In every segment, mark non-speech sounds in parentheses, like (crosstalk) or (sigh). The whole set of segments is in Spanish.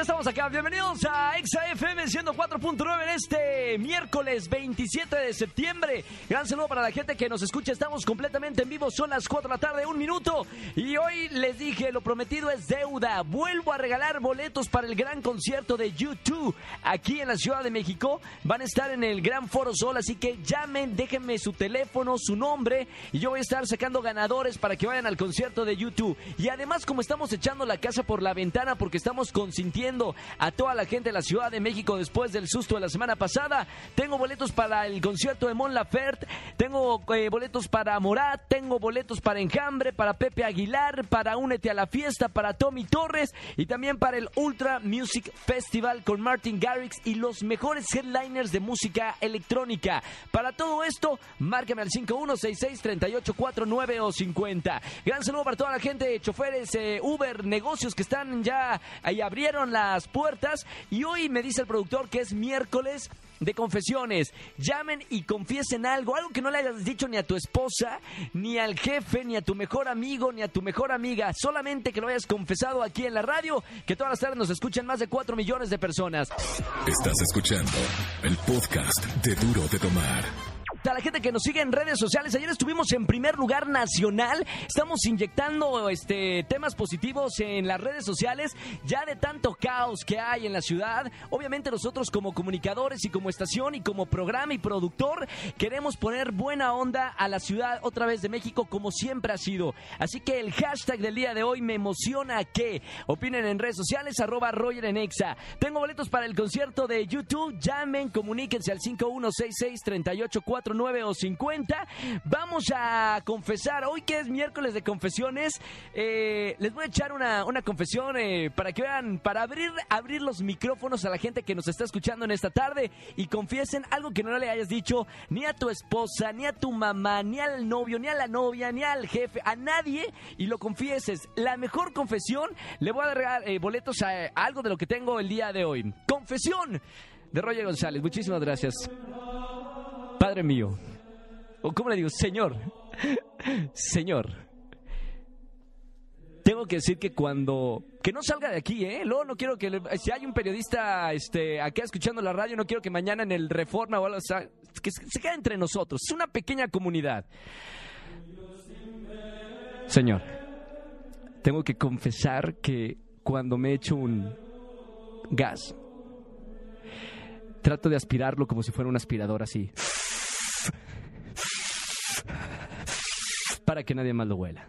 Estamos acá. Bienvenidos a XAFM 104.9 en este miércoles 27 de septiembre. Gran saludo para la gente que nos escucha. Estamos completamente en vivo. Son las 4 de la tarde, un minuto. Y hoy les dije, lo prometido es deuda. Vuelvo a regalar boletos para el gran concierto de YouTube aquí en la Ciudad de México. Van a estar en el Gran Foro Sol, así que llamen, déjenme su teléfono, su nombre. Y yo voy a estar sacando ganadores para que vayan al concierto de YouTube. Y además, como estamos echando la casa por la ventana porque estamos consintiendo a toda la gente de la Ciudad de México después del susto de la semana pasada, tengo boletos para el concierto de Mon Laferte, tengo eh, boletos para Morat, tengo boletos para Enjambre, para Pepe Aguilar, para Únete a la Fiesta, para Tommy Torres y también para el Ultra Music Festival con Martin Garrix y los mejores headliners de música electrónica. Para todo esto, márcame al 5166-3849 o 50. Gran saludo para toda la gente de choferes eh, Uber, negocios que están ya ahí abrieron las puertas y hoy me dice el productor que es miércoles de confesiones. Llamen y confiesen algo, algo que no le hayas dicho ni a tu esposa, ni al jefe, ni a tu mejor amigo, ni a tu mejor amiga. Solamente que lo hayas confesado aquí en la radio, que todas las tardes nos escuchan más de 4 millones de personas. Estás escuchando el podcast de Duro de Tomar. A la gente que nos sigue en redes sociales, ayer estuvimos en primer lugar nacional, estamos inyectando este temas positivos en las redes sociales, ya de tanto caos que hay en la ciudad. Obviamente nosotros como comunicadores y como estación y como programa y productor queremos poner buena onda a la ciudad otra vez de México como siempre ha sido. Así que el hashtag del día de hoy me emociona que opinen en redes sociales arroba Roger en Exa. Tengo boletos para el concierto de YouTube, llamen, comuníquense al 5166 38 9 o 50. Vamos a confesar, hoy que es miércoles de confesiones, eh, les voy a echar una, una confesión eh, para que vean, para abrir, abrir los micrófonos a la gente que nos está escuchando en esta tarde y confiesen algo que no le hayas dicho ni a tu esposa, ni a tu mamá, ni al novio, ni a la novia, ni al jefe, a nadie y lo confieses. La mejor confesión, le voy a dar eh, boletos a, a algo de lo que tengo el día de hoy. Confesión de Roger González. Muchísimas gracias. Padre mío, o cómo le digo, Señor, Señor, tengo que decir que cuando que no salga de aquí, ¿eh? Luego no quiero que si hay un periodista este acá escuchando la radio, no quiero que mañana en el Reforma o algo, que se se quede entre nosotros. Es una pequeña comunidad. Señor, tengo que confesar que cuando me echo un gas, trato de aspirarlo como si fuera un aspirador así. Para que nadie más lo huela.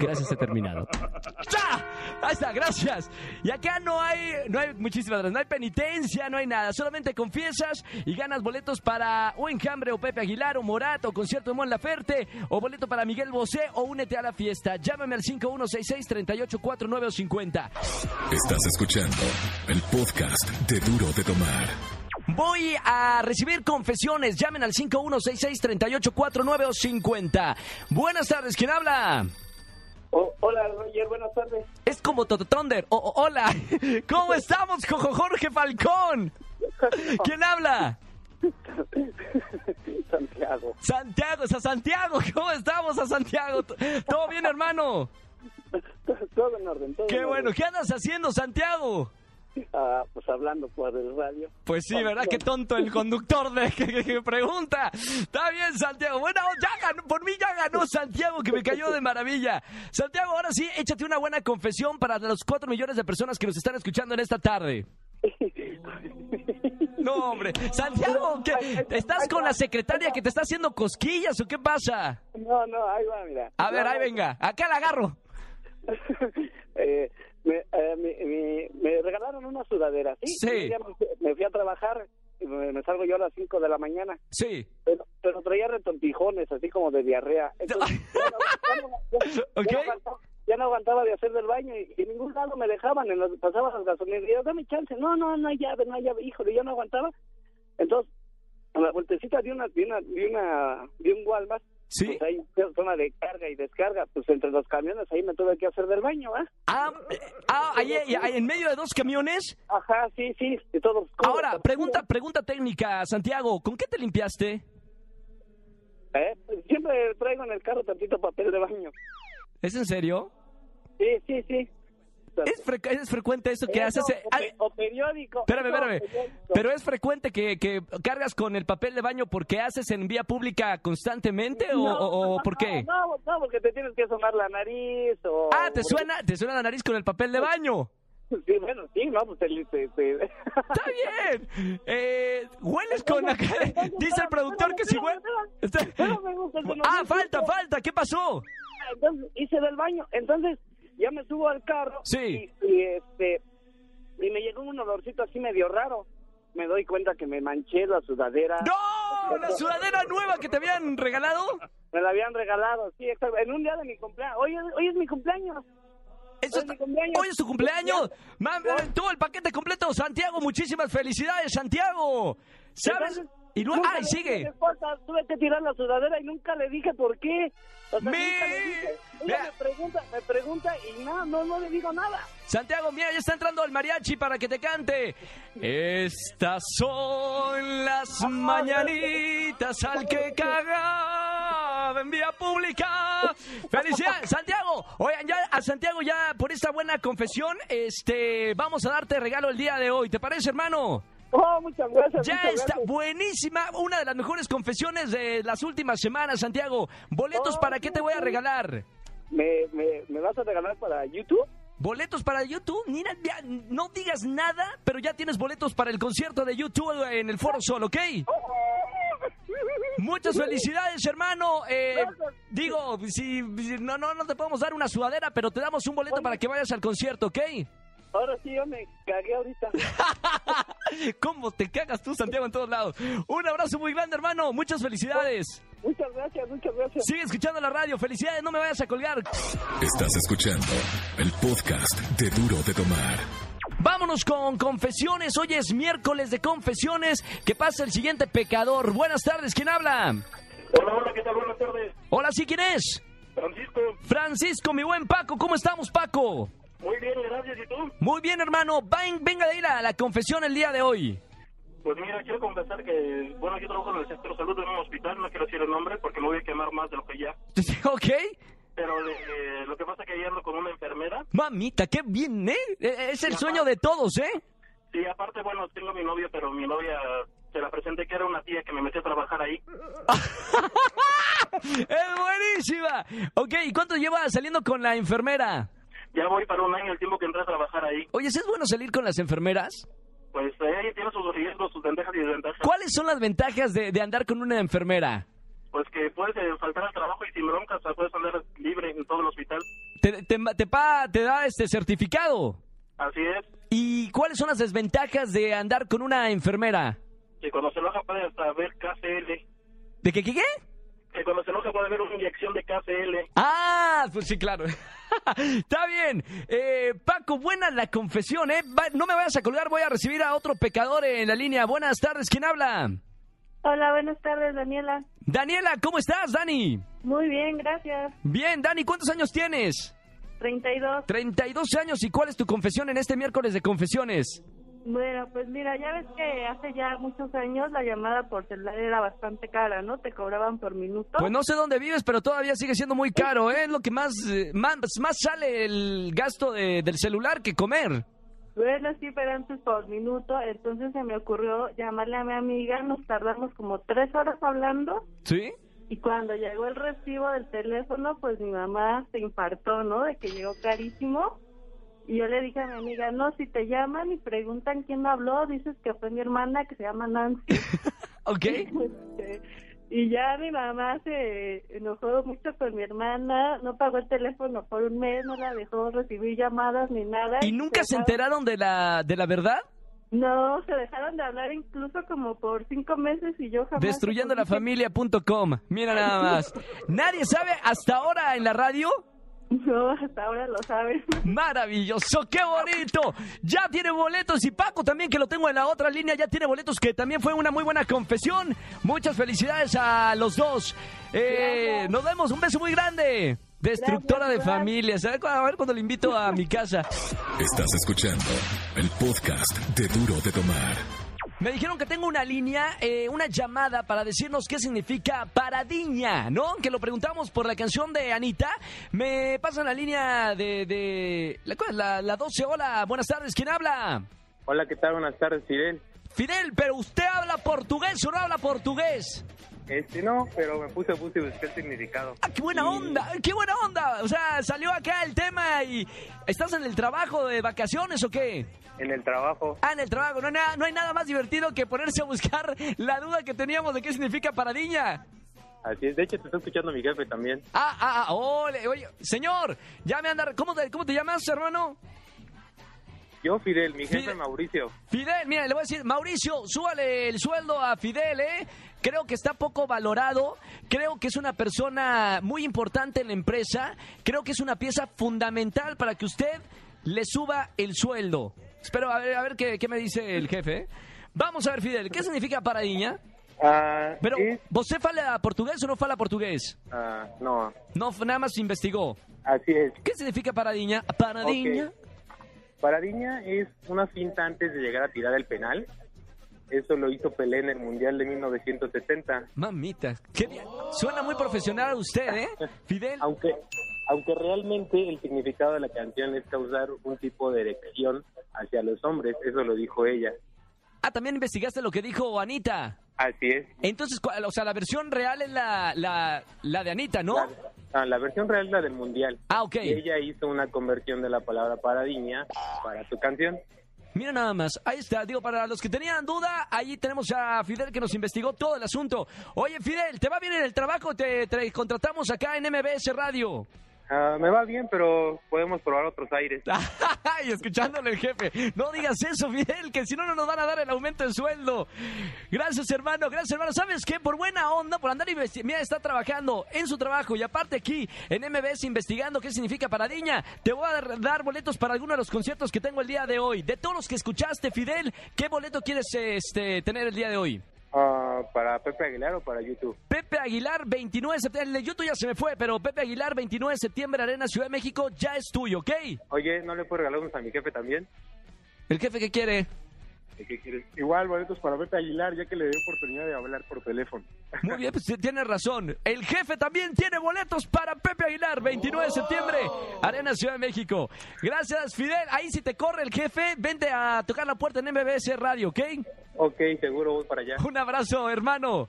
Gracias, he terminado. ¡Ya! Ahí está, gracias. Y acá no hay, no hay muchísimas gracias, no hay penitencia, no hay nada. Solamente confiesas y ganas boletos para o Enjambre o Pepe Aguilar o Morat o concierto de Mon Laferte o boleto para Miguel Bosé o únete a la fiesta. Llámame al 5166-3849 o 50. Estás escuchando el podcast de Duro de Tomar. Voy a recibir confesiones. Llamen al 5166-3849 o 50. Buenas tardes, ¿quién habla? Oh, hola, Roger, buenas tardes. Es como Toto Thunder. Oh, oh, hola, (laughs) ¿cómo estamos, Jorge Falcón? (laughs) ¿Quién habla? Santiago. Santiago, es a Santiago. ¿Cómo estamos a Santiago? ¿Todo bien, hermano? (laughs) Todo en orden, todo Qué en bueno. ¿Qué andas haciendo, Santiago? Ah, pues hablando por el radio. Pues sí, ¿verdad? Qué tonto el conductor de que, que- que pregunta. Está bien, Santiago. Bueno, ya ganó, por mí ya ganó Santiago, que me cayó de maravilla. Santiago, ahora sí, échate una buena confesión para los cuatro millones de personas que nos están escuchando en esta tarde. No, hombre. Santiago, ¿qué? ¿estás con la secretaria que te está haciendo cosquillas o qué pasa? No, no, ahí va, mira. A ver, ahí venga. Acá la agarro. (laughs) eh, me, eh, mi- mi- me regalaron una sudadera, ¿sí? Me fui- me a trabajar, me, me salgo yo a las 5 de la mañana, Sí. pero, pero traía retortijones, así como de diarrea. Entonces, (laughs) ya no, ya no- ya- ya Ok. no aguantaba, ya no aguantaba de hacer del baño y, y en ningún lado me dejaban, en los, pasaba las gasolinerías, y yo, dame chance, no, no, no hay llave, no hay llave, híjole, yo no aguantaba. Entonces, a la vueltecita de una, de una, de una, de un Walmart, Sí. Pues hay zona de carga y descarga, pues entre los camiones ahí me tuve que hacer del baño, ¿ah? Ah, eh, ah, ahí, ahí, ahí, en medio de dos camiones. Ajá, sí, sí, de todos. Ahora, pregunta, pregunta técnica, Santiago, ¿con qué te limpiaste? ¿Eh? Pues siempre traigo en el carro tantito papel de baño. ¿Es en serio? Sí, sí, sí. ¿Es, fre- es frecuente eso que Eso, haces? eh, o, ah, pe- o periódico. Espérame, espérame. periódico. Pero es frecuente que, que cargas con el papel de baño porque haces en vía pública constantemente o, No, o- o no, por qué? No, no, porque te tienes que sonar la nariz o... Ah, te suena, te suena la nariz con el papel de baño. Sí, bueno, sí, no, pues Está bien. Eh, hueles con la cara. Dice el productor que si huele. Ah, falta, falta. ¿Qué pasó? Entonces hice del baño. Entonces ya me subo al carro. Sí. Y, y, este y me llegó un olorcito así medio raro. Me doy cuenta que me manché la sudadera. ¡No! La sudadera nueva que te habían regalado. Me la habían regalado, sí, en un día de mi cumpleaños. Hoy, es- hoy es mi cumpleaños. Eso está- mi cumpleaños. Hoy es tu cumpleaños. Mam, todo el paquete completo. Santiago, muchísimas felicidades, Santiago. ¿Sabes? Entonces, Y luego, ¡ay, sigue! esposa, tuve que tirar la sudadera y nunca le dije por qué. O sea, Me- nunca le dije. Ella me pregunta, me pregunta y no, no, no le digo nada. Santiago, mira, ya está entrando el mariachi para que te cante. Estas son las mañanitas al que cagaba en vía pública. Felicidades, (laughs) Santiago. Oigan, ya a Santiago ya por esta buena confesión, este, vamos a darte regalo el día de hoy. ¿Te parece, hermano? Oh, muchas gracias. Ya muchas está gracias. buenísima, una de las mejores confesiones de las últimas semanas, Santiago. ¿Boletos Oh, para qué te voy a regalar? ¿Me, me, ¿Me vas a regalar para YouTube? Boletos para YouTube, mira, ya, no digas nada, pero ya tienes boletos para el concierto de YouTube en el Foro Sol, ¿ok? (laughs) Muchas felicidades, hermano. Eh, digo, si, si- no, no, no te podemos dar una sudadera, pero te damos un boleto para que vayas al concierto, ¿ok? Ahora sí, yo me cagué ahorita. (laughs) ¿Cómo te cagas tú, Santiago, en todos lados? Un abrazo muy grande, hermano. Muchas felicidades. muchas gracias, muchas gracias. Sigue escuchando la radio. Felicidades, no me vayas a colgar. Estás escuchando el podcast de Duro de Tomar. Vámonos con confesiones. Hoy es miércoles de confesiones. Que pasa el siguiente pecador. Buenas tardes, ¿quién habla? Hola, hola, ¿qué tal? Buenas tardes. Hola, ¿sí quién es? Francisco, Francisco, mi buen Paco. ¿Cómo estamos, Paco? Muy bien, gracias. ¿Y tú? Muy bien, hermano. Ven- venga de ir a la confesión el día de hoy. Pues mira, quiero confesar que, bueno, yo trabajo en el sector salud en un hospital, no quiero decir el nombre porque me voy a quemar más de lo que ya. (laughs) ¿Ok? Pero eh, lo que pasa es que ayer ando con una enfermera Mamita, qué bien, ¿eh? Eh, Es el sueño de todos, ¿eh? y aparte, bueno, tengo a mi novio, pero mi novia se la presenté que era una tía que me metió a trabajar ahí. (laughs) ¡Es buenísima! Ok, ¿y cuánto lleva saliendo con la enfermera? Ya voy para un año el tiempo que entré a trabajar ahí. Oye, ¿sí ¿es bueno salir con las enfermeras? Pues eh, ella tiene sus riesgos, sus ventajas y desventajas. ¿Cuáles son las ventajas de, de andar con una enfermera? Pues que puedes eh, faltar al trabajo y sin broncas, o sea, puedes andar libre en todo el hospital. Te, te, te pa- te da este certificado. Así es, ¿Y cuáles son las desventajas de andar con una enfermera? que cuando se enoja puede hasta ver KCL. ¿De qué, qué, qué? Que cuando se enoja puede haber una inyección de KCL. Ah, pues sí, claro. (laughs) Está bien. Eh, Paco, buena la confesión, ¿eh? Va- no me vayas a colgar, voy a recibir a otro pecador en la línea. Buenas tardes, ¿quién habla? Hola, buenas tardes, Daniela. Daniela, ¿cómo estás, Dani? Muy bien, gracias. Bien, Dani, ¿cuántos años tienes? 32. 32 años. ¿Y cuál es tu confesión en este miércoles de confesiones? Bueno, pues mira, ya ves que hace ya muchos años la llamada por celular era bastante cara, ¿no? Te cobraban por minuto. Pues no sé dónde vives, pero todavía sigue siendo muy caro, ¿eh? Es lo que más, eh, más, más sale el gasto de- del celular que comer. Bueno, sí, pero antes por minuto. Entonces se me ocurrió llamarle a mi amiga. Nos tardamos como tres horas hablando. ¿Sí? Y cuando llegó el recibo del teléfono, pues mi mamá se infartó, ¿no? De que llegó carísimo. Y yo le dije a mi amiga, no, si te llaman y preguntan quién habló, dices que fue mi hermana que se llama Nancy. (laughs) ¿Ok? Este, y ya mi mamá se enojó mucho con mi hermana, no pagó el teléfono por un mes, no la dejó recibir llamadas ni nada. ¿Y nunca se enteraron de la, de la verdad? No, se dejaron de hablar incluso como por cinco meses y yo jamás... Destruyendo la supuse- familia.com. Mira nada más. (laughs) Nadie sabe hasta ahora en la radio No, hasta ahora lo sabes. Maravilloso, qué bonito. Ya tiene boletos y Paco también que lo tengo en la otra línea ya tiene boletos que también fue una muy buena confesión. Muchas felicidades a los dos. Eh, nos vemos, un beso muy grande. Destructora de Gracias, familias. A ver, a ver cuando le invito a mi casa. Estás escuchando el podcast de Duro de Tomar. Me dijeron que tengo una línea, eh, una llamada para decirnos qué significa paradiña, ¿no? Que lo preguntamos por la canción de Anita. Me pasan la línea de, de la, la, la 12. Hola, buenas tardes. ¿Quién habla? Hola, ¿qué tal? Buenas tardes, Fidel. Fidel, pero usted habla portugués o no habla portugués. Este no, pero me puse a buscar el significado. ¡Ah, qué buena onda! ¡Qué buena onda! O sea, salió acá el tema y... ¿Estás en el trabajo de vacaciones o qué? En el trabajo. Ah, en el trabajo. No, hay nada- no hay nada más divertido que ponerse a buscar la duda que teníamos de qué significa paradiña. Así es. De hecho, te está escuchando mi jefe también. Ah, ah, ah, ole, oye, señor, ya me anda... ¿Cómo te, cómo te llamas, hermano? Yo, Fidel, mi jefe Fidel. Mauricio. Fidel, mira, le voy a decir, Mauricio, súbale el sueldo a Fidel, ¿eh? Creo que está poco valorado, creo que es una persona muy importante en la empresa, creo que es una pieza fundamental para que usted le suba el sueldo. Espero a ver, a ver qué, qué me dice el jefe. ¿eh? Vamos a ver, Fidel, ¿qué significa paradiña? Ah, Pero, es- ¿você fala portugués o no fala portugués? ah, no, No, nada más investigó. así es. ¿Qué significa paradiña? Paradiña. Ok. Paradiña es una finta antes de llegar a tirar el penal. Eso lo hizo Pelé en el Mundial de 1970. Mamita, qué bien. Suena muy profesional usted, ¿eh? (laughs) Fidel. Aunque, aunque realmente el significado de la canción es causar un tipo de erección hacia los hombres. Eso lo dijo ella. Ah, también investigaste lo que dijo Anita. Así es. Entonces, ¿cuál- o sea, la versión real es la, la, la de Anita, ¿no? La, ah, la versión real es la del Mundial. Ah, ok. Y ella hizo una conversión de la palabra paradiña para su canción. Mira nada más, ahí está. Digo, para los que tenían duda, ahí tenemos a Fidel que nos investigó todo el asunto. Oye, Fidel, ¿te va bien en el trabajo? Te, te contratamos acá en MBS Radio. Ah, me va bien, pero podemos probar otros aires. (laughs) y escuchándole el jefe. No digas eso, Fidel, que si no, no nos van a dar el aumento de sueldo. Gracias, hermano, gracias, hermano. ¿Sabes qué? Por buena onda, por andar investigando. Mira, está trabajando en su trabajo y aparte aquí en MBS investigando qué significa paradiña. Te voy a dar- boletos para alguno de los conciertos que tengo el día de hoy. De todos los que escuchaste, Fidel, ¿qué boleto quieres este, tener el día de hoy? ¿Para Pepe Aguilar o para YouTube? Pepe Aguilar, 29 de septiembre. El de YouTube ya se me fue, pero Pepe Aguilar, 29 de septiembre, Arena Ciudad de México, ya es tuyo, ¿ok? Oye, ¿no le puedo regalar unos a mi jefe también? ¿El jefe qué quiere? ¿De qué quieres? Igual, boletos para Pepe Aguilar, ya que le dio oportunidad de hablar por teléfono. Muy bien, pues tiene razón. El jefe también tiene boletos para Pepe Aguilar, 29 de septiembre, Arena Ciudad de México. Gracias, Fidel. Ahí si te corre el jefe, vente a tocar la puerta en MBS Radio, ¿ok? Ok, seguro voy para allá. Un abrazo, hermano.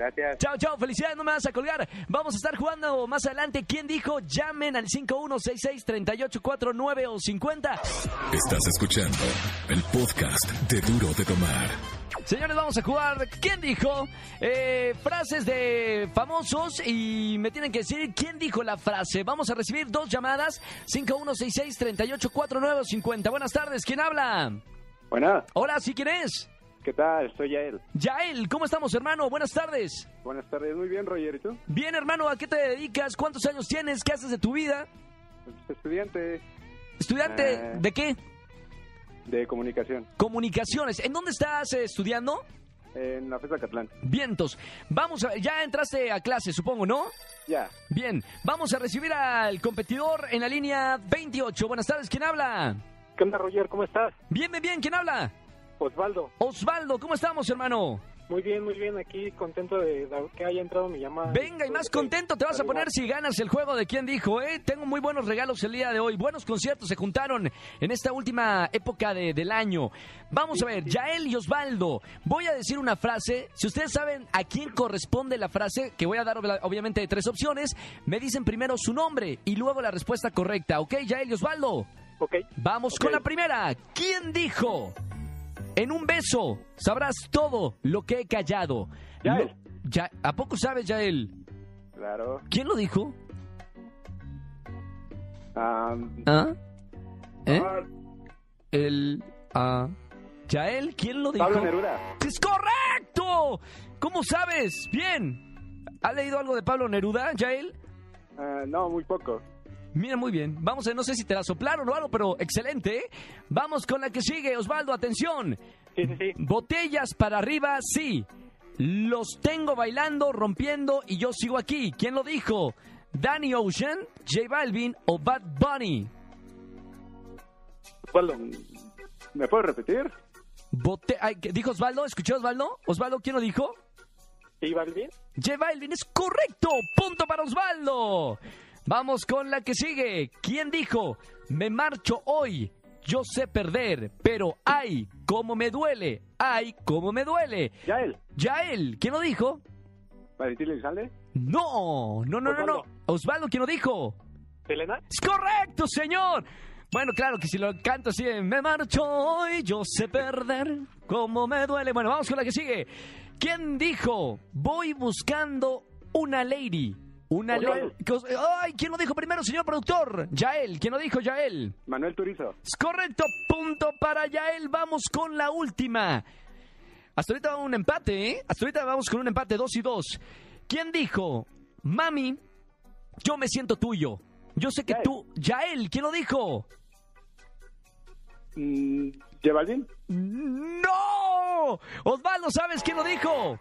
Gracias. Chao, chao, felicidades, no me vas a colgar. Vamos a estar jugando más adelante. ¿Quién dijo? Llamen al 5166-3849 o 50. Estás escuchando el podcast de Duro de Tomar. Señores, vamos a jugar. ¿Quién dijo? Eh, frases de famosos y me tienen que decir quién dijo la frase. Vamos a recibir dos llamadas. 5166-3849 o 50. Buenas tardes, ¿quién habla? Buenas, Hola, ¿sí quién es? ¿Qué tal? Soy Yael. Yael, ¿cómo estamos, hermano? Buenas tardes. Buenas tardes, muy bien, Roger. ¿Y tú? Bien, hermano, ¿a qué te dedicas? ¿Cuántos años tienes? ¿Qué haces de tu vida? Pues, Estudiante ¿Estudiante Eh. de qué? de comunicación Comunicaciones. ¿En dónde estás eh, estudiando? en la FESA Catlán. Vientos. Vamos a ya entraste a clase, supongo, ¿no? Ya, Bien, vamos a recibir al competidor en la línea 28. Buenas tardes, ¿quién habla? ¿qué onda, Roger? ¿Cómo estás? Bien, bien, bien, ¿quién habla? Osvaldo. Osvaldo, ¿cómo estamos, hermano? Muy bien, muy bien, aquí contento de, que haya entrado mi llamada. Venga, y más contento te vas a poner si ganas el juego de quién dijo, ¿eh? Tengo muy buenos regalos el día de hoy, buenos conciertos se juntaron en esta última época de- del año. Vamos a ver, Yael y Osvaldo, voy a decir una frase, si ustedes saben a quién corresponde la frase, que voy a dar obviamente tres opciones, me dicen primero su nombre y luego la respuesta correcta, ¿ok, Yael y Osvaldo? Ok, Vamos con la primera. ¿Quién dijo? En un beso sabrás todo lo que he callado. Yael. Lo- Ya, ¿A poco sabes, Yael? claro. ¿Quién lo dijo? Ah, ¿Ah? ¿Eh? ah, El... Ah... ¿Yael? ¿Quién lo dijo? Pablo Neruda. ¡Es correcto! ¿Cómo sabes? Bien. ¿Ha leído algo de Pablo Neruda, Yael? Ah, no, muy poco. Mira, muy bien. Vamos a, no sé si te la soplaron o algo, pero excelente. ¿eh? Vamos con la que sigue, Osvaldo, atención. Sí, sí, sí. Botellas para arriba, sí. Los tengo bailando, rompiendo y yo sigo aquí. ¿Quién lo dijo? ¿Danny Ocean, J Balvin o Bad Bunny? Osvaldo, ¿me puedes repetir? Bote ay, ¿qué ¿Dijo Osvaldo? ¿Escuchó Osvaldo? ¿Osvaldo quién lo dijo? ¿Sí, Balvin? J Balvin es correcto. Punto para Osvaldo. Vamos con la que sigue. ¿Quién dijo? Me marcho hoy. Yo sé perder, pero ay, cómo me duele. Ay, cómo me duele. Yael, Yael, ¿quién lo dijo? Valentín Elizalde. No, no, no, no, no. Osvaldo, ¿quién lo dijo? ¿Selena? Es correcto, señor. Bueno, claro que si lo canto así, me marcho hoy, yo sé perder, cómo me duele. Bueno, vamos con la que sigue. ¿Quién dijo? Voy buscando una lady. Una. Yael. Ay, ¿quién lo dijo primero, señor productor? Yael, ¿quién lo dijo, Yael? Manuel Turizo. Es correcto, punto para Yael. Vamos con la última. Hasta ahorita va un empate, ¿eh? Hasta ahorita vamos con un empate, dos y dos. ¿Quién dijo? Mami, yo me siento tuyo. Yo sé que Yael. tú... Yael, ¿quién lo dijo? Mm. ¡No! Osvaldo, ¿sabes quién lo dijo?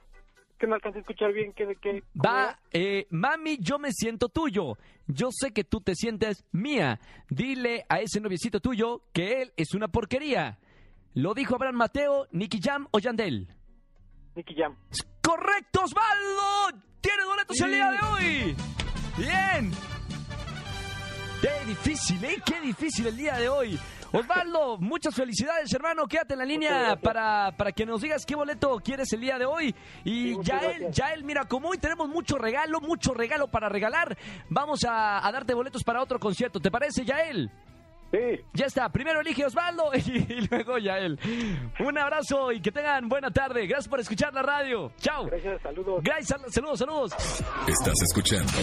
Que no alcancé a escuchar bien. ¿Qué, qué, cómo Va, eh, mami, yo me siento tuyo. Yo sé que tú te sientes mía. Dile a ese noviecito tuyo que él es una porquería. ¿Lo dijo Abraham Mateo, Nicky Jam o Yandel? Nicky Jam. ¡Correcto, Osvaldo! ¡Tiene boletos el día de hoy! ¡Bien! ¡Qué difícil, eh! ¡Qué difícil el día de hoy! Osvaldo, muchas felicidades, hermano. Quédate en la línea para, para que nos digas qué boleto quieres el día de hoy. Y Sí. Yael, mira, como hoy tenemos mucho regalo, mucho regalo para regalar, vamos a, a darte boletos para otro concierto. ¿Te parece, Yael? Sí. Ya está, primero elige Osvaldo (laughs) y, luego Yael. Un abrazo y que tengan buena tarde. Gracias por escuchar la radio. Chao. Gracias, saludos. Gracias, sal- saludos, saludos. Estás escuchando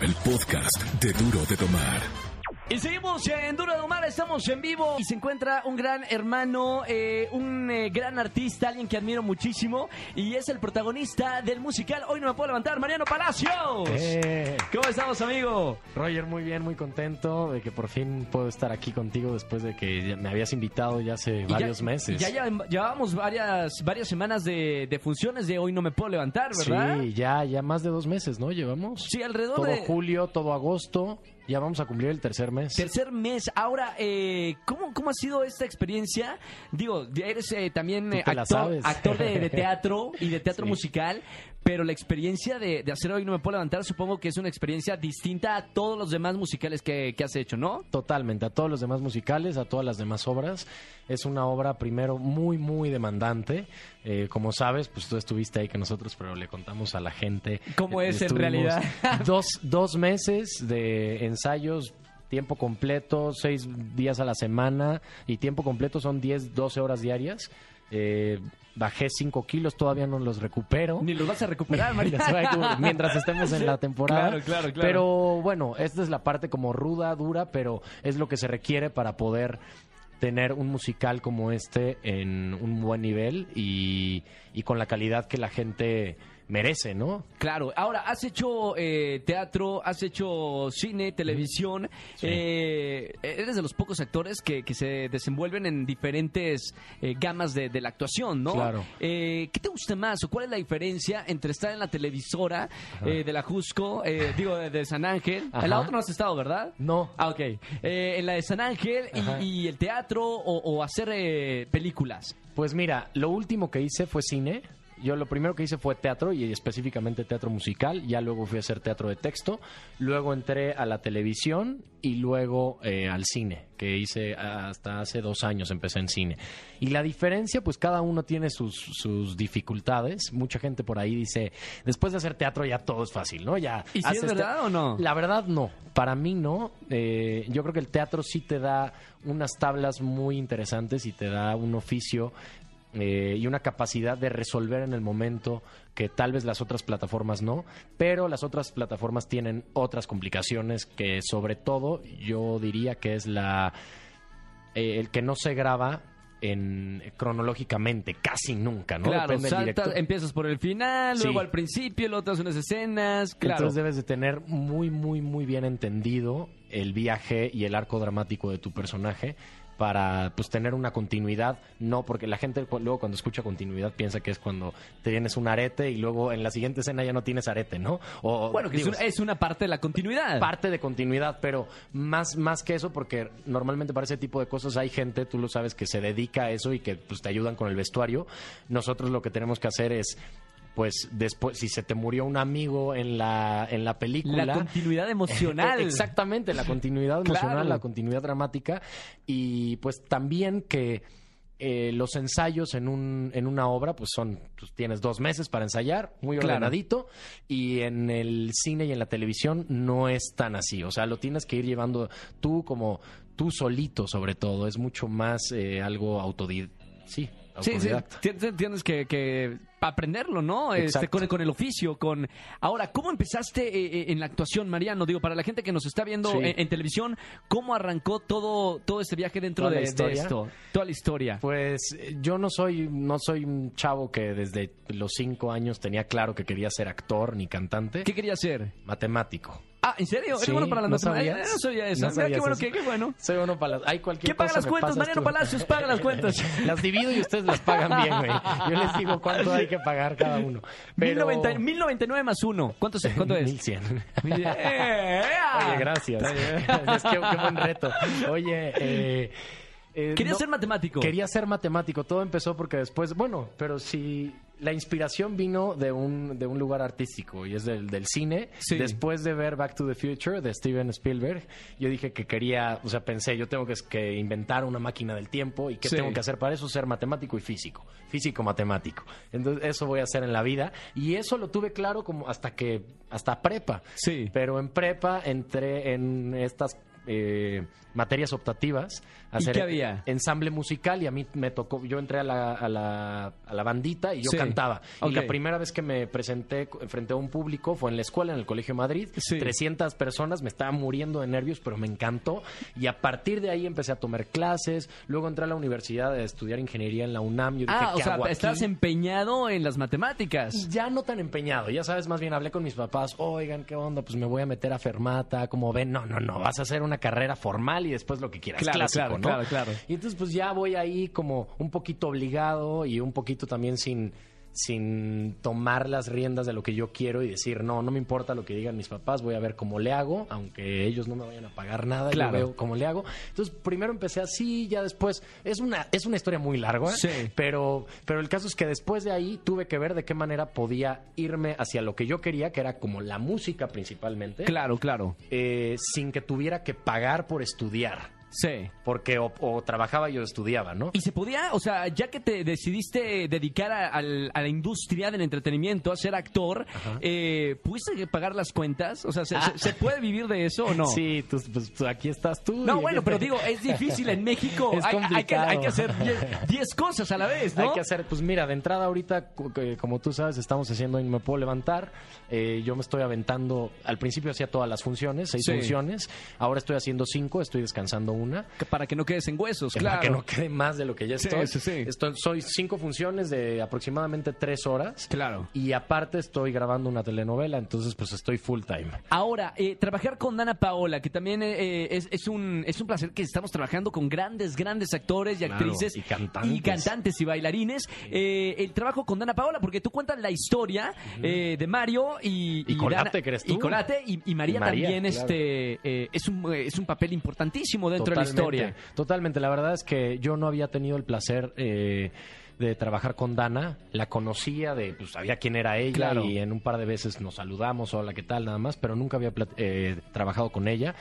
el podcast de Duro de Tomar. Y seguimos en Duro de Omar, estamos en vivo y se encuentra un gran hermano, eh, un eh, gran artista, alguien que admiro muchísimo y es el protagonista del musical Hoy no me puedo levantar, Mariano Palacios. Eh, ¿Cómo estamos, amigo? Roger, muy bien, muy contento de que por fin puedo estar aquí contigo después de que me habías invitado ya hace Y ya- varios meses. Ya, ya llevábamos varias, varias semanas de, de funciones de Hoy no me puedo levantar, ¿verdad? Sí, ya, ya más de dos meses, ¿no? Llevamos. Sí, alrededor todo de... julio, todo agosto, ya vamos a cumplir el tercer mes. Tercer mes. Ahora, eh, ¿cómo, ¿cómo ha sido esta experiencia? Digo, eres eh, también eh, actor, actor de, de (laughs) teatro y de teatro Sí. musical, pero la experiencia de, de hacer Hoy No Me Puedo Levantar supongo que es una experiencia distinta a todos los demás musicales que, que has hecho, ¿no? Totalmente, a todos los demás musicales, a todas las demás obras. Es una obra, primero, muy, muy demandante. Eh, como sabes, pues tú estuviste ahí con nosotros, pero le contamos a la gente. ¿Cómo es en realidad? (laughs) dos, dos meses de ensayos, tiempo completo, seis días a la semana, y tiempo completo son 10, 12 horas diarias. Eh, bajé 5 kilos, todavía no los recupero. Ni los vas a recuperar, María. (laughs) Mientras estemos en la (laughs) temporada. Claro, claro, claro. Pero bueno, esta es la parte como ruda, dura, pero es lo que se requiere para poder tener un musical como este en un buen nivel y, y con la calidad que la gente merece, ¿no? Claro, ahora has hecho eh, teatro, has hecho cine, televisión, Sí. eh, eres de los pocos actores que, que se desenvuelven en diferentes eh, gamas de, de la actuación, ¿no? Claro. Eh, ¿Qué te gusta más o cuál es la diferencia entre estar en la televisora eh, de la Jusco, eh, digo, de, de San Ángel? Ajá. En la otra no has estado, ¿verdad? No. Ah, ok. Eh, en la de San Ángel y, y el teatro o, o hacer eh, películas. Pues mira, lo último que hice fue cine. Yo lo primero que hice fue teatro y específicamente teatro musical. Ya luego fui a hacer teatro de texto. Luego entré a la televisión y luego eh, al cine, que hice hasta hace dos años empecé en cine. Y la diferencia, pues cada uno tiene sus, sus dificultades. Mucha gente por ahí dice, después de hacer teatro ya todo es fácil, ¿no? Ya ¿Y si es verdad o no? la verdad no, para mí no. Eh, yo creo que el teatro sí te da unas tablas muy interesantes y te da un oficio eh, y una capacidad de resolver en el momento que tal vez las otras plataformas no, pero las otras plataformas tienen otras complicaciones que sobre todo yo diría que es la eh, el que no se graba en cronológicamente casi nunca, ¿no? Claro, director. empiezas por el final, Sí. luego al principio, luego te das unas escenas, claro. Entonces debes de tener muy, muy, muy bien entendido el viaje y el arco dramático de tu personaje para pues tener una continuidad, no porque la gente luego cuando escucha continuidad piensa que es cuando tienes un arete y luego en la siguiente escena ya no tienes arete, ¿no? O, Bueno, que es, digo, una, es una parte de la continuidad. parte de continuidad, pero más, más que eso, porque normalmente para ese tipo de cosas hay gente, tú lo sabes, que se dedica a eso y que pues, te ayudan con el vestuario. Nosotros lo que tenemos que hacer es, pues, después, si se te murió un amigo en la, en la película. la continuidad emocional. (laughs) Exactamente, la continuidad emocional, Claro. la continuidad dramática. Y pues también que eh, los ensayos en, un, en una obra, pues son, pues tienes dos meses para ensayar, muy Claro. ordenadito, y en el cine y en la televisión no es tan así. O sea, lo tienes que ir llevando tú como tú solito, sobre todo. Es mucho más eh, algo autodidacta. Sí, Sí, tienes que, que aprenderlo, ¿no? Este, con, con el oficio, con... Ahora, ¿cómo empezaste eh, eh, en la actuación, Mariano? Digo, para la gente que nos está viendo Sí. en, en televisión, ¿cómo arrancó todo, todo este viaje dentro de, esto? Toda la historia. Pues yo no soy, no soy un chavo que desde los cinco años tenía claro que quería ser actor ni cantante. ¿Qué quería hacer? Matemático. Ah, ¿en serio? ¿Eres Sí, bueno para las ¿no matemáticas? No sabía eso. ¿No Mira, qué bueno, eso? qué, qué bueno. Soy bueno para las... Hay cualquier ¿Qué paga cosa las cuentas? Mariano tú. Palacios paga las cuentas. (laughs) Las divido y ustedes las pagan bien, güey. Yo les digo cuánto hay que pagar cada uno. Pero... 1090 1099 más uno. ¿Cuánto, es- (laughs) cuánto es? 1100. (laughs) Eh, Oye, gracias. es que qué buen reto. Oye, eh, eh, Quería no- ser matemático. Quería ser matemático. Todo empezó porque después, bueno, pero si la inspiración vino de un, de un lugar artístico y es del, del cine. Sí. Después de ver Back to the Future de Steven Spielberg, yo dije que quería, o sea, pensé, yo tengo que, que inventar una máquina del tiempo y qué Sí. tengo que hacer para eso, ser matemático y físico. Físico matemático. Entonces, eso voy a hacer en la vida. Y eso lo tuve claro como hasta que, hasta prepa. Sí. Pero en prepa entré en estas eh, materias optativas. a ¿Y hacer qué había? Ensamble musical y a mí me tocó, yo entré a la, a la, a la bandita y yo Sí. cantaba. Y la primera vez que me presenté frente a un público fue en la escuela, en el Colegio de Madrid. Sí. 300 personas, me estaba muriendo de nervios, pero me encantó. Y a partir de ahí empecé a tomar clases. Luego entré a la universidad a estudiar ingeniería en la UNAM. Yo dije, Ah, o ¿qué sea, hago aquí? estás empeñado en las matemáticas. Ya no tan empeñado, ya sabes, más bien hablé con mis papás, oigan, ¿qué onda? Pues me voy a meter a Fermata, como ven, no, no, no, vas a hacer una carrera formal y después lo que quieras, Claro, clásico, claro, ¿no? claro, claro. Y entonces pues ya voy ahí como un poquito obligado y un poquito también sin sin tomar las riendas de lo que yo quiero y decir, no, no me importa lo que digan mis papás, voy a ver cómo le hago, aunque ellos no me vayan a pagar nada, Claro. yo veo cómo le hago. Entonces, primero empecé así, ya después, es una, es una historia muy larga, Sí. pero, pero el caso es que después de ahí tuve que ver de qué manera podía irme hacia lo que yo quería, que era como la música principalmente, Claro, claro. eh, sin que tuviera que pagar por estudiar. Sí. Porque o, o trabajaba y o estudiaba, ¿no? Y se podía, o sea, ya que te decidiste dedicar a, la industria del entretenimiento, a ser actor, eh, ¿pudiste pagar las cuentas? O sea, ¿se, se puede vivir de eso o no? Sí, tú, pues, aquí estás tú. No, bueno, pero digo, es (laughs) difícil en México. Es hay, hay que, complicado. hay que hacer 10 cosas a la vez, ¿no? Hay que hacer, pues mira, de entrada ahorita, como tú sabes, estamos haciendo y me puedo levantar. Eh, yo me estoy aventando, al principio hacía todas las funciones, seis Sí. funciones. Ahora estoy haciendo cinco, estoy descansando una. Que Para que no quedes en huesos, Que claro. Para que no quede más de lo que ya estoy. sí, sí. Estoy- soy cinco funciones de aproximadamente tres horas. Claro. Y aparte estoy grabando una telenovela, entonces pues estoy full time. Ahora, eh, trabajar con Dana Paola, que también eh, es, es un, es un placer que estamos trabajando con grandes, grandes actores y Claro, actrices y cantantes. y cantantes y bailarines. Eh, el trabajo con Dana Paola, porque tú cuentas la historia eh, de Mario y, Y Colate, Dana- que eres tú. Y Colate y, y María, Y María, también claro. este, eh, es, un, eh, es un papel importantísimo dentro de la Totalmente, historia. Totalmente. La verdad es que yo no había tenido el placer eh, de trabajar con Dana. La conocía, de, pues sabía quién era ella Claro. y en un par de veces nos saludamos, hola, ¿qué tal? Nada más, pero nunca había eh, trabajado con ella.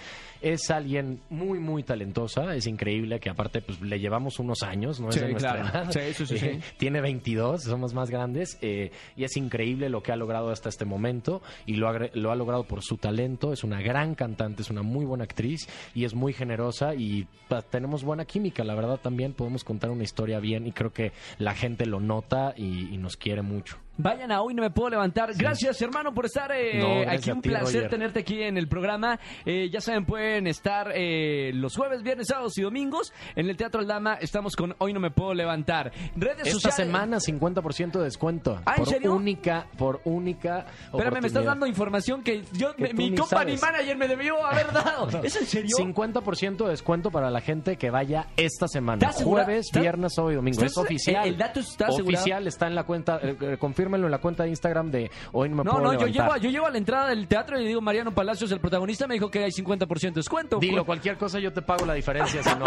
Es alguien muy, muy talentosa. Es increíble que aparte pues le llevamos unos años, ¿no? Sí, es de nuestra claro. edad. Sí, sí. Eh, (laughs) Tiene 22, somos más grandes eh, y es increíble lo que ha logrado hasta este momento y lo ha, lo ha logrado por su talento. Es una gran cantante, es una muy buena actriz y es muy generosa y tenemos buena química. La verdad también podemos contar una historia bien y creo que la gente lo nota y, y nos quiere mucho. Vayan a Hoy No Me Puedo Levantar. Gracias, hermano, por estar eh, No, aquí. Un ti, placer Roger. tenerte aquí en el programa. Eh, ya saben, pueden estar eh, los jueves, viernes, sábados y domingos en el Teatro Aldama. Estamos con Hoy No Me Puedo Levantar. Redes Esta sociales. semana 50% de descuento. Ah, ¿en por serio? única, por única Espérame, me estás dando información que yo, Que mi company sabes. manager me debió haber dado. (laughs) ¿Es en serio? 50% de descuento para la gente que vaya esta semana. Jueves, ¿Estás- viernes, sábado y domingo. ¿Estás- Es oficial. el- el dato está asegurado? Oficial está en la cuenta, eh, eh, confírmenlo en la cuenta de Instagram de Hoy No Me No, Puedo no, yo Levantar. llego, a- yo llego a la entrada del teatro y le digo, Mariano Palacios, el protagonista, me dijo que hay 50% de descuento. Dilo, cualquier cosa yo te pago la diferencia si no.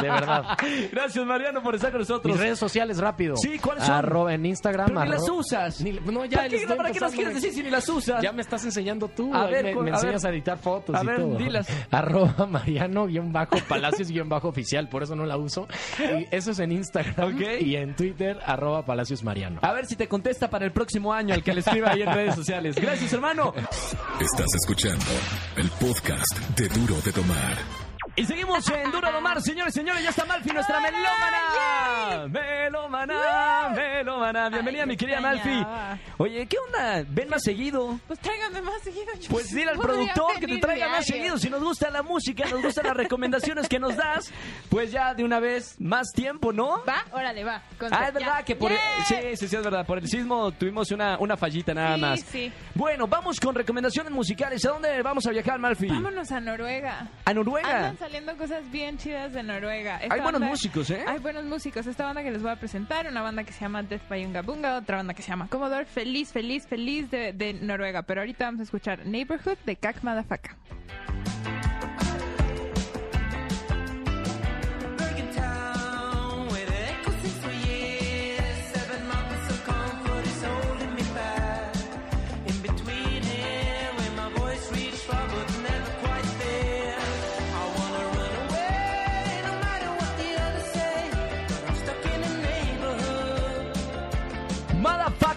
De (laughs) verdad. Gracias, Mariano, por estar con nosotros. Mis redes sociales, rápido. Sí, ¿cuáles son? Arroba en Instagram. Pero ni las usas. Ni- no, ya ¿Para qué, ¿para qué empezando. quieres decir si ni las usas? Ya me estás enseñando tú. A ver, me, a enseñas ver. a editar fotos A y ver, todo. dilas. (laughs) Arroba Mariano guion bajo Palacios guion bajo oficial, por eso no la uso. Y eso es en Instagram y en Twitter, arroba Palacios Mariano. A ver si te contesta para el próximo año al que le escriba ahí en redes sociales. Gracias, hermano. Estás escuchando el podcast de Duro de Tomar. Y seguimos en Duro de Mar, señores, señores, ya está Malfi, nuestra melómana. Melómana, melómana. Bienvenida, Ay, mi querida Malfi. Oye, ¿qué onda? Ven más seguido. Pues tráigame más seguido. yo Pues dile al productor que te traiga más seguido. Si nos gusta la música, nos gustan las recomendaciones que nos das, pues ya de una vez más tiempo, ¿no? Va, órale, va. Ah, es verdad ya. que por el, sí, sí, es verdad. Por el sismo tuvimos una, una fallita nada Sí, más. sí. Bueno, vamos con recomendaciones musicales. ¿A dónde vamos a viajar, Malfi? Vámonos a Noruega. ¿A Noruega? Saliendo cosas bien chidas de Noruega. Esta Hay buenos banda- músicos, ¿eh? Hay buenos músicos. Esta banda que les voy a presentar, una banda que se llama Death by Unga Bunga, otra banda que se llama Commodore. Feliz, feliz, feliz de, de Noruega. Pero ahorita vamos a escuchar Neighborhood de Kak Madafaka.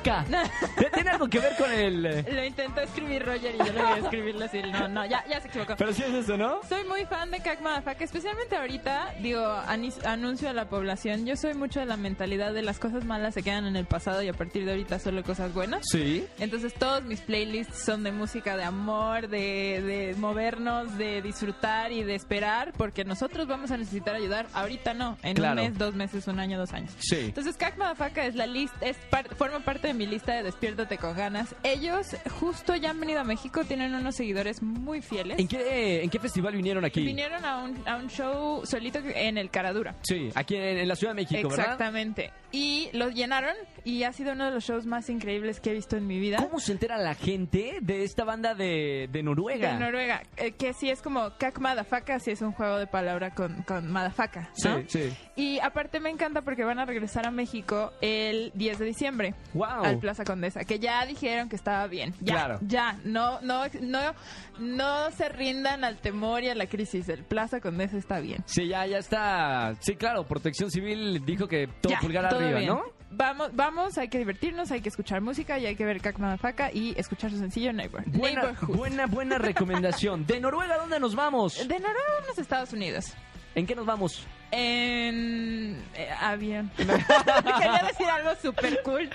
(laughs) ¿Tiene algo que ver con el...? eh? Lo intentó escribir Roger y yo lo voy a escribirlo así. No, no, ya, ya se equivocó. Pero sí es eso, ¿no? Soy muy fan de Kak Madafaka, especialmente ahorita, digo, anuncio a la población, yo soy mucho de la mentalidad de las cosas malas se quedan en el pasado y a partir de ahorita solo cosas buenas. Sí. Entonces todos mis playlists son de música de amor, de, de movernos, de disfrutar y de esperar, porque nosotros vamos a necesitar ayudar, ahorita no, en Claro. un mes, dos meses, un año, dos años. Sí. Entonces Madafaka es la lista, es par- forma parte de mi lista de Despiértate con ganas. Ellos justo ya han venido a México, tienen unos seguidores muy fieles. ¿En qué, ¿En qué festival vinieron aquí? Vinieron a un, a un show solito en el Caradura. Sí, aquí en, en la Ciudad de México, ¿verdad? Exactamente. Y lo llenaron y ha sido uno de los shows más increíbles que he visto en mi vida. ¿Cómo se entera la gente de esta banda de, de Noruega? De Noruega, eh, que sí es como Kak Madafaka, sí es un juego de palabra con, con Madafaka, ¿no? Sí, sí. Y aparte me encanta porque van a regresar a México el 10 de diciembre Wow. al Plaza Condesa, que ya dijeron que estaba bien. Ya, Claro. ya, no, no, no, no se rindan al temor y a la crisis. El Plaza Condesa está bien. Sí, ya, ya está. Sí, claro, Protección Civil dijo que todo Ya, pulgar todo arriba, bien. ¿no? Vamos, vamos, hay que divertirnos, hay que escuchar música y hay que ver Madafaka y escuchar su sencillo Neighbor. Buena, buena, buena recomendación. ¿De Noruega dónde nos vamos? De Noruega a los Estados Unidos. ¿En qué nos vamos? En eh, avión. (laughs) (laughs) Quería decir algo súper cool.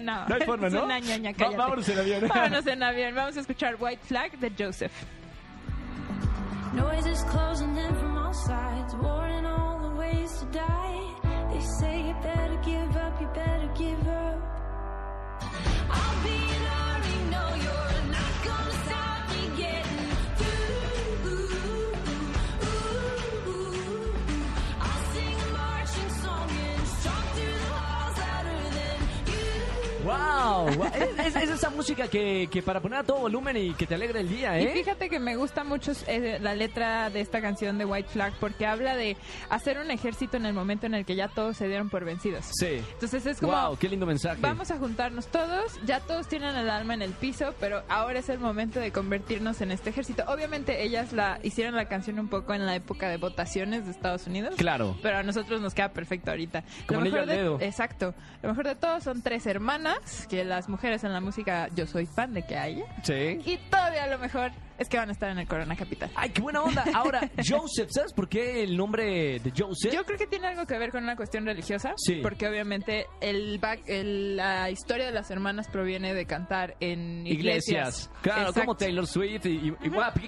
no. No hay forma, Es ¿no? una ñoña, Va- vámonos en avión. Vámonos en avión. Vamos a escuchar White Flag de Joseph. Noises closing in from all sides, warning all the ways to die. They say you better give up, ¡Wow! Es, es- es esa música que, que para poner a todo volumen y que te alegra el día, Y ¿eh? fíjate que me gusta mucho eh, la letra de esta canción de White Flag porque habla de hacer un ejército en el momento en el que ya todos se dieron por vencidos. Sí. Entonces es como ¡Wow! ¡Qué lindo mensaje! Vamos a juntarnos todos, ya todos tienen el alma en el piso, pero ahora es el momento de convertirnos en este ejército. Obviamente ellas la hicieron la canción un poco en la época de votaciones de Estados Unidos. Claro. Pero a nosotros nos queda perfecto ahorita. Como anillo al de, dedo. Exacto. Lo mejor de todo son tres hermanas, que las mujeres en la música yo soy fan de que haya. Sí. Y todavía lo mejor es que van a estar en el Corona Capital. Ay, qué buena onda. Ahora, (laughs) Joseph, ¿sabes por qué el nombre de Joseph? Yo creo que tiene algo que ver con una cuestión religiosa, Sí. porque obviamente el, back- el- la historia de las hermanas proviene de cantar en iglesias. Iglesias. Claro, Exacto. como Taylor Swift y, y-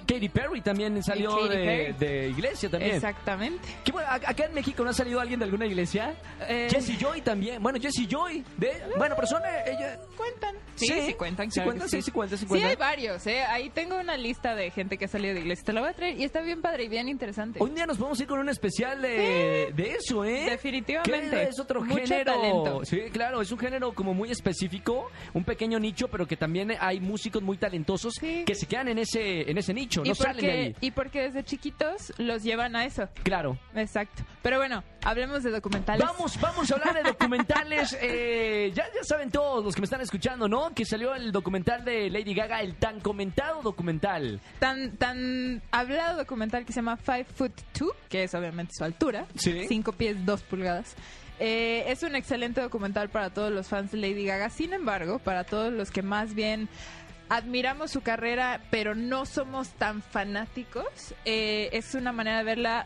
Katy Perry también salió de, iglesia también. Exactamente. Qué bueno, ¿a- acá en México no ha salido alguien de alguna iglesia. Eh, Jessie Joy también. Bueno, Jessie Joy. De, bueno, persona, ella. Cuentan. Sí, Sí, sí, cuentan. sí claro cuentan, sí, sí cuentan, sí Sí, cuentan. hay varios, ¿eh? Ahí tengo una lista de gente que ha salido de iglesia. Te la voy a traer y está bien padre y bien interesante. Un día nos podemos ir con un especial de, de eso, ¿eh? Definitivamente. Que es otro Mucho género. talento. Sí, claro, es un género como muy específico, un pequeño nicho, pero que también hay músicos muy talentosos que se quedan en ese en ese nicho, y, no salen de porque, ahí. y porque desde chiquitos los llevan a eso. Claro. Exacto. Pero bueno, hablemos de documentales. Vamos, vamos a hablar de documentales. (laughs) eh, ya, ya saben todos los que me están escuchando, ¿no? Que salió el documental de Lady Gaga, el tan comentado documental. Tan, tan hablado documental que se llama Five Foot Two, que es obviamente su altura. Sí. 5 pies, 2 pulgadas. Eh, es un excelente documental para todos los fans de Lady Gaga. Sin embargo, para todos los que más bien admiramos su carrera, pero no somos tan fanáticos, eh, es una manera de verla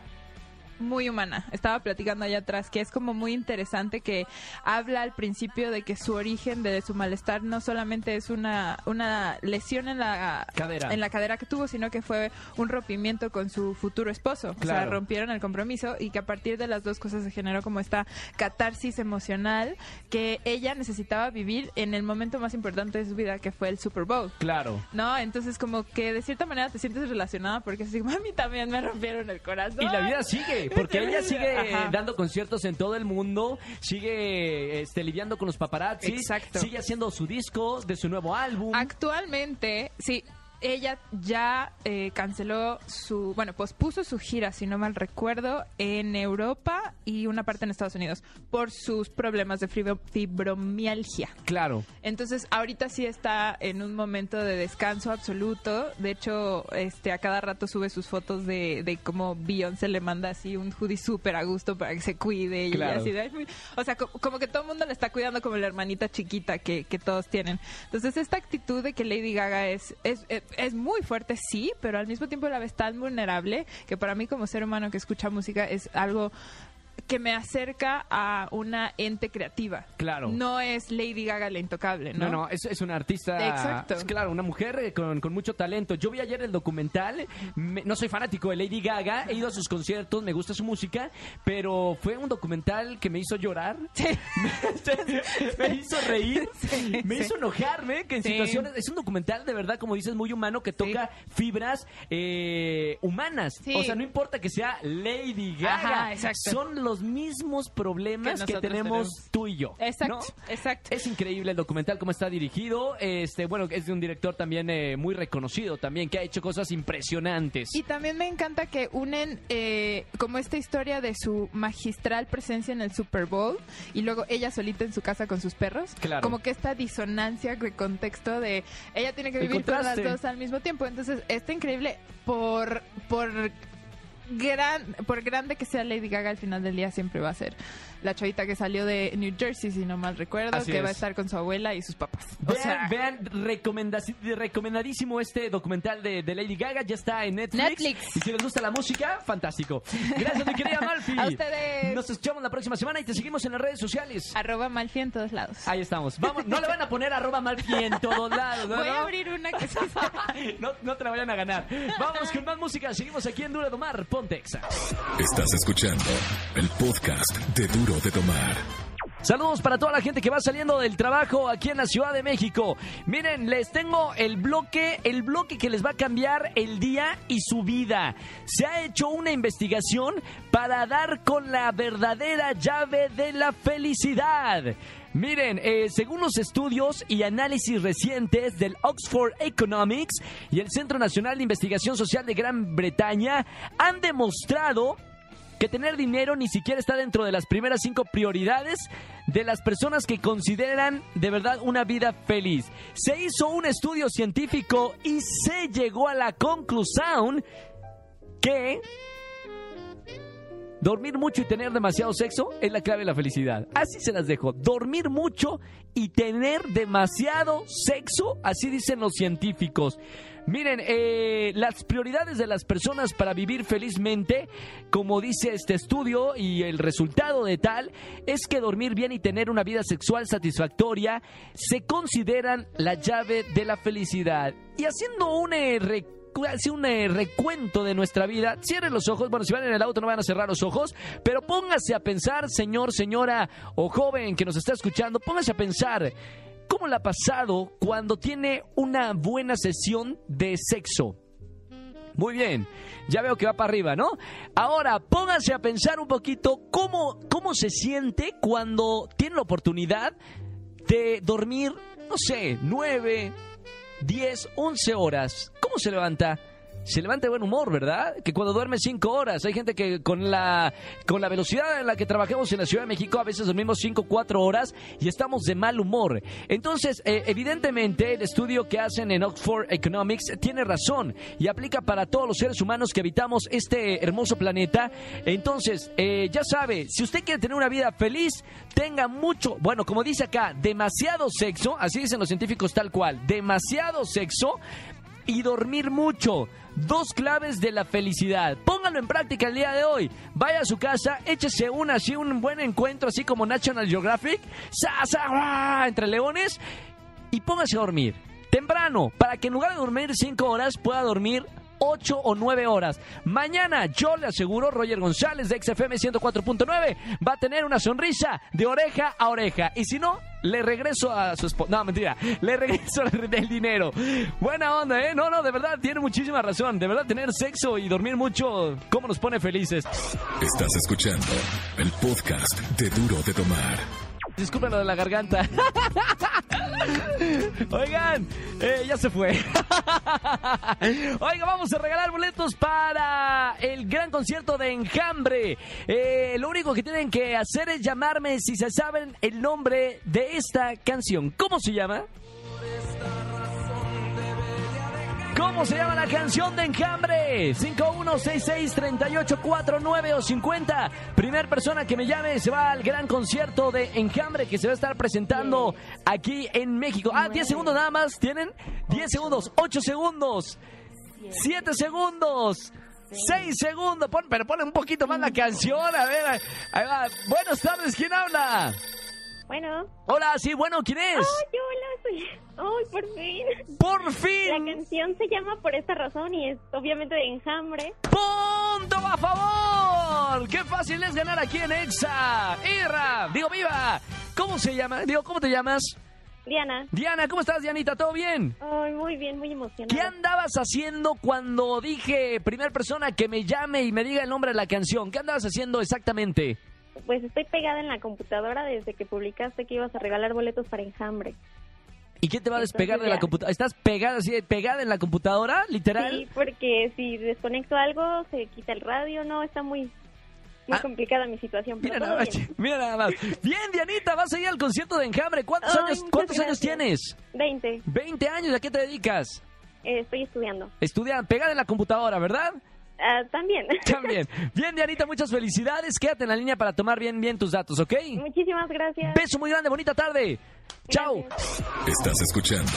muy humana. Estaba platicando allá atrás que es como muy interesante que habla al principio de que su origen de su malestar no solamente es una, una lesión en la Cadera. en la cadera que tuvo, sino que fue un rompimiento con su futuro esposo. O sea, Claro. rompieron el compromiso y que a partir de las dos cosas se generó como esta catarsis emocional que ella necesitaba vivir en el momento más importante de su vida, que fue el Super Bowl. Claro. ¿No? Entonces como que de cierta manera te sientes relacionada porque es así, mí también me rompieron el corazón. Y la vida sigue, porque ella sigue (laughs) Ajá. dando conciertos en todo el mundo, sigue este, lidiando con los paparazzi, Exacto. sigue haciendo su disco de su nuevo álbum. Actualmente, sí, ella ya eh, canceló su, bueno, pospuso su gira, si no mal recuerdo, en Europa y una parte en Estados Unidos por sus problemas de fibro- fibromialgia. Claro. Entonces, ahorita sí está en un momento de descanso absoluto. De hecho, este a cada rato sube sus fotos de, de cómo Beyoncé le manda así un hoodie súper a gusto para que se cuide. Y Claro. así de, o sea, co- como que todo el mundo le está cuidando como la hermanita chiquita que, que todos tienen. Entonces, esta actitud de que Lady Gaga es, es, es, es muy fuerte, sí, pero al mismo tiempo la ves tan vulnerable que para mí como ser humano que escucha música es algo que me acerca a una ente creativa. Claro. No es Lady Gaga la intocable, ¿no? No, no, es, es una artista. Exacto. es claro, una mujer eh, con, con mucho talento. Yo vi ayer el documental. me- no soy fanático de Lady Gaga. He ido a sus conciertos, me gusta su música. Pero fue un documental que me hizo llorar. (laughs) me hizo reír. (laughs) me hizo enojarme. Que en Sí. situaciones. Es un documental de verdad, como dices, muy humano que toca fibras eh, humanas. Sí. O sea, no importa que sea Lady Gaga. Ajá, exacto. Son los mismos problemas Que tenemos, tenemos. tú y yo. Exacto, ¿no? exacto. Es increíble el documental cómo está dirigido. Este, bueno, es de un director también eh, muy reconocido también que ha hecho cosas impresionantes. Y también me encanta que unen eh, como esta historia de su magistral presencia en el Super Bowl y luego ella solita en su casa con sus perros. Claro. Como que esta disonancia de contexto de ella tiene que vivir todas las dos al mismo tiempo. Entonces, está increíble por por gran por grande que sea Lady Gaga al final del día siempre va a ser la chavita que salió de New Jersey si no mal recuerdo Así que va a es. estar con su abuela y sus papás. O Vean, sea, vean recomendadísimo este documental de, de Lady Gaga, ya está en Netflix. Netflix. Y si les gusta la música, fantástico. (laughs) Gracias, mi querida Malfi. A ustedes. Nos escuchamos la próxima semana y te seguimos en las redes sociales. arroba Malfi en todos lados. Ahí estamos. Vamos, no le van a poner arroba Malfi en todos lados, ¿no? Voy a abrir una que se (laughs) no, no te la vayan a ganar. Vamos con más música. Seguimos aquí en Duro de Tomar. Ponte Exa. Estás escuchando el podcast de De Tomar. Saludos para toda la gente que va saliendo del trabajo aquí en la Ciudad de México. Miren, les tengo el bloque, el bloque que les va a cambiar el día y su vida. Se ha hecho una investigación para dar con la verdadera llave de la felicidad. Miren, eh, según los estudios y análisis recientes del Oxford Economics y el Centro Nacional de Investigación Social de Gran Bretaña, han demostrado que tener dinero ni siquiera está dentro de las primeras cinco prioridades de las personas que consideran de verdad una vida feliz. Se hizo un estudio científico y se llegó a la conclusión que dormir mucho y tener demasiado sexo es la clave de la felicidad. Así se las dejo. Dormir mucho y tener demasiado sexo, así dicen los científicos. Miren, eh, las prioridades de las personas para vivir felizmente, como dice este estudio y el resultado de tal, es que dormir bien y tener una vida sexual satisfactoria se consideran la llave de la felicidad. Y haciendo un eh, así un eh, recuento de nuestra vida. Cierren los ojos. Bueno, si van en el auto no van a cerrar los ojos, pero póngase a pensar, señor, señora o joven que nos está escuchando, póngase a pensar. ¿Cómo le ha pasado cuando tiene una buena sesión de sexo? Muy bien, ya veo que va para arriba, ¿no? Ahora, póngase a pensar un poquito cómo, cómo se siente cuando tiene la oportunidad de dormir, no sé, nueve, 10, 11 horas. ¿Cómo se levanta? Se levanta de buen humor, ¿verdad? Que cuando duerme 5 horas. Hay gente que con la, con la velocidad en la que trabajamos en la Ciudad de México, a veces dormimos 5, 4 horas y estamos de mal humor. Entonces, eh, evidentemente, el estudio que hacen en Oxford Economics tiene razón y aplica para todos los seres humanos que habitamos este hermoso planeta. Entonces, eh, ya sabe, si usted quiere tener una vida feliz, tenga mucho, bueno, como dice acá, demasiado sexo, así dicen los científicos tal cual, demasiado sexo y dormir mucho. Dos claves de la felicidad. Pónganlo en práctica el día de hoy. Vaya a su casa, échese un así un buen encuentro así como National Geographic, sa, sa, entre leones y póngase a dormir temprano para que en lugar de dormir 5 horas pueda dormir 8 o 9 horas. Mañana, yo le aseguro, Roger González de XFM 104.9 va a tener una sonrisa de oreja a oreja. Y si no, le regreso a su esposa. No, mentira. Le regreso (laughs) el dinero. Buena onda, ¿eh? No, no, de verdad, tiene muchísima razón. De verdad, tener sexo y dormir mucho, ¿cómo nos pone felices? Estás escuchando el podcast de Duro de Tomar. Disculpen lo de la garganta. (laughs) Oigan, eh, ya se fue. (laughs) Oiga, vamos a regalar boletos para el gran concierto de Enjambre. Eh, lo único que tienen que hacer es llamarme si se saben el nombre de esta canción. ¿Cómo se llama? ¿Cómo se llama la canción de Enjambre? 5166-3849 o 50. Primer persona que me llame se va al gran concierto de Enjambre que se va a estar presentando aquí en México. Ah, 10 segundos nada más. ¿Tienen? 10 segundos, 8 segundos, 7 segundos. 6 segundos, Pon- pero pone un poquito más la canción, a ver, ahí- va. Buenas tardes, ¿quién habla? Bueno. Hola, sí, bueno, ¿quién es? Ay, hola, soy... Ay, por fin. Por fin. La canción se llama Por esta razón y es obviamente de Enjambre. ¡Punto a favor! ¡Qué fácil es ganar aquí en Exa! ¡Irra! Digo, viva. ¿Cómo se llama? Digo, ¿cómo te llamas? Diana. Diana, ¿cómo estás, Dianita? ¿Todo bien? Ay, muy bien, muy emocionada. ¿Qué andabas haciendo cuando dije primer persona que me llame y me diga el nombre de la canción? ¿Qué andabas haciendo exactamente? Pues estoy pegada en la computadora desde que publicaste que ibas a regalar boletos para Enjambre. ¿Y quién te va a despegar de la computadora? ¿Estás pegada así, pegada en la computadora, literal? Sí, porque si desconecto algo, se quita el radio. No, está muy, muy complicada mi situación. Ah. Mira nada, más, bien. (laughs) mira nada más. Bien, Dianita, vas a ir al concierto de Enjambre. ¿Cuántos Ay, años, cuántos años tienes? 20. 20 años, ¿a qué te dedicas? Eh, estoy estudiando. Estudian, pegada en la computadora, ¿verdad? Ah, también. (laughs) También. Bien, Dianita, muchas felicidades. Quédate en la línea para tomar bien, bien tus datos, ¿ok? Muchísimas gracias. Beso muy grande, bonita tarde. Chao. Estás escuchando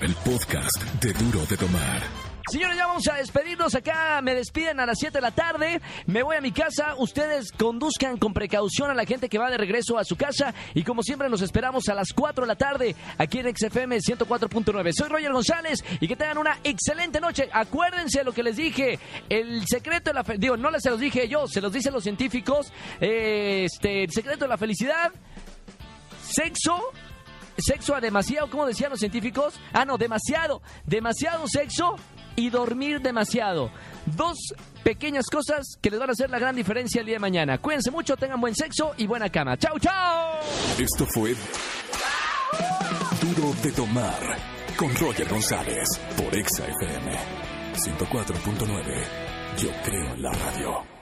el podcast de Duro de Tomar. Señores, ya vamos a despedirnos acá. Me despiden a las 7 de la tarde. Me voy a mi casa. Ustedes conduzcan con precaución a la gente que va de regreso a su casa. Y como siempre, nos esperamos a las 4 de la tarde aquí en XFM 104.9. Soy Roger González y que tengan una excelente noche. Acuérdense de lo que les dije. El secreto de la fe- Digo, no les se los dije yo, se los dicen los científicos. Eh, este, el secreto de la felicidad. Sexo sexo a demasiado, ¿cómo decían los científicos? Ah, no, demasiado, demasiado sexo y dormir demasiado. Dos pequeñas cosas que les van a hacer la gran diferencia el día de mañana. Cuídense mucho, tengan buen sexo y buena cama. ¡Chao, chao! Esto fue Duro de Tomar con Roger González por Exa FM 104.9. Yo creo en la radio.